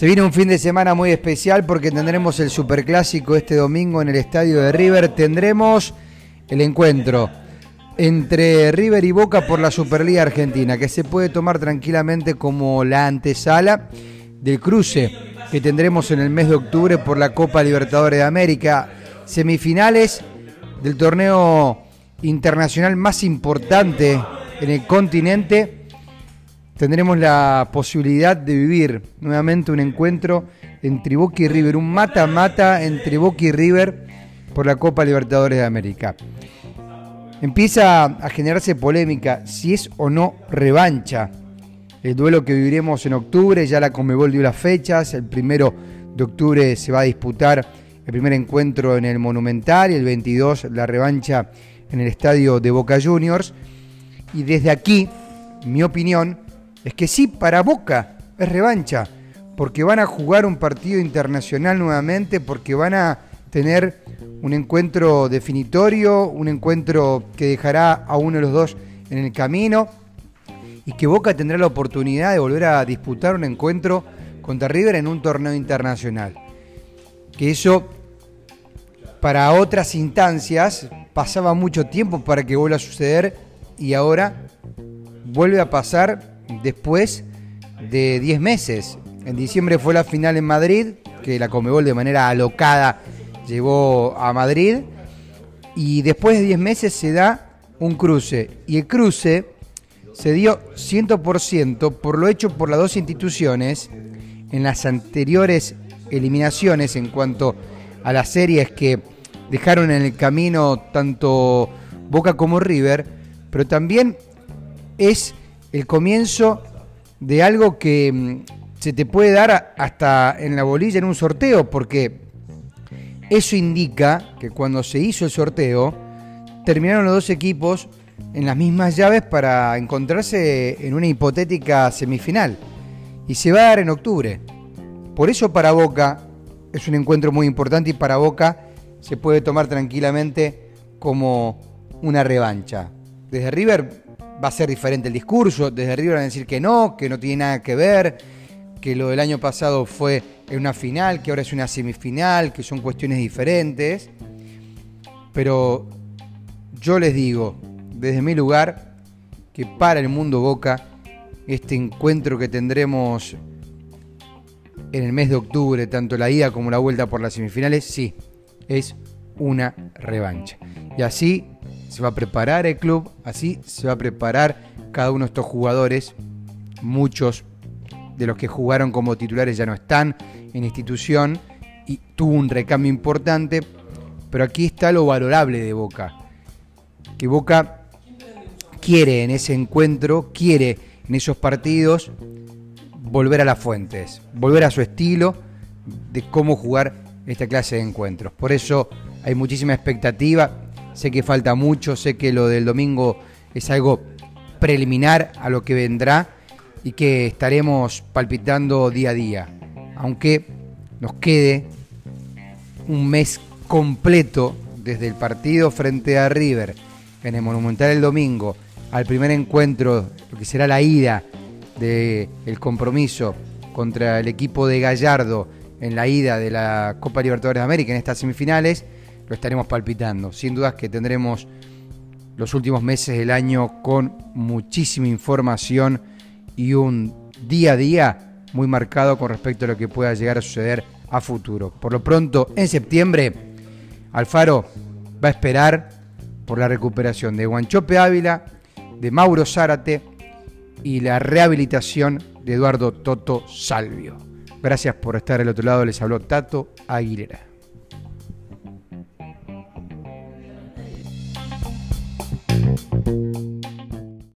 Se viene un fin de semana muy especial porque tendremos el Superclásico este domingo en el estadio de River. Tendremos el encuentro entre River y Boca por la Superliga Argentina, que se puede tomar tranquilamente como la antesala del cruce que tendremos en el mes de octubre por la Copa Libertadores de América. Semifinales del torneo internacional más importante en el continente tendremos la posibilidad de vivir nuevamente un encuentro entre Boca y River, un mata-mata entre Boca y River por la Copa Libertadores de América. Empieza a generarse polémica si es o no revancha el duelo que viviremos en octubre, ya la Comebol dio las fechas, el primero de octubre se va a disputar el primer encuentro en el Monumental y el 22 la revancha en el estadio de Boca Juniors. Y desde aquí, mi opinión, es que sí, para Boca es revancha, porque van a jugar un partido internacional nuevamente, porque van a tener un encuentro definitorio, un encuentro que dejará a uno de los dos en el camino y que Boca tendrá la oportunidad de volver a disputar un encuentro contra River en un torneo internacional. Que eso para otras instancias pasaba mucho tiempo para que vuelva a suceder y ahora vuelve a pasar después de 10 meses. En diciembre fue la final en Madrid, que la Comebol de manera alocada llevó a Madrid. Y después de 10 meses se da un cruce. Y el cruce se dio 100% por lo hecho por las dos instituciones en las anteriores eliminaciones en cuanto a las series que dejaron en el camino tanto Boca como River, pero también es el comienzo de algo que mm, se te puede dar hasta en la bolilla en un sorteo, porque eso indica que cuando se hizo el sorteo, terminaron los dos equipos en las mismas llaves para encontrarse en una hipotética semifinal. Y se va a dar en octubre. Por eso para Boca es un encuentro muy importante y para Boca se puede tomar tranquilamente como una revancha. Desde River va a ser diferente el discurso. Desde River van a decir que no, que no tiene nada que ver, que lo del año pasado fue en una final, que ahora es una semifinal, que son cuestiones diferentes. Pero yo les digo, desde mi lugar, que para el mundo Boca, este encuentro que tendremos en el mes de octubre, tanto la ida como la vuelta por las semifinales, sí, es una revancha. Y así se va a preparar el club, así se va a preparar cada uno de estos jugadores. Muchos de los que jugaron como titulares ya no están en institución y tuvo un recambio importante, pero aquí está lo valorable de Boca. Que Boca quiere en ese encuentro, quiere en esos partidos volver a las fuentes, volver a su estilo de cómo jugar esta clase de encuentros. Por eso hay muchísima expectativa Sé que falta mucho, sé que lo del domingo es algo preliminar a lo que vendrá y que estaremos palpitando día a día. Aunque nos quede un mes completo desde el partido frente a River en el Monumental el domingo al primer encuentro, lo que será la ida del compromiso contra el equipo de Gallardo en la ida de la Copa Libertadores de América en estas semifinales lo estaremos palpitando. Sin dudas que tendremos los últimos meses del año con muchísima información y un día a día muy marcado con respecto a lo que pueda llegar a suceder a futuro. Por lo pronto, en septiembre, Alfaro va a esperar por la recuperación de Guanchope Ávila, de Mauro Zárate y la rehabilitación de Eduardo Toto Salvio. Gracias por estar al otro lado, les habló Tato Aguilera.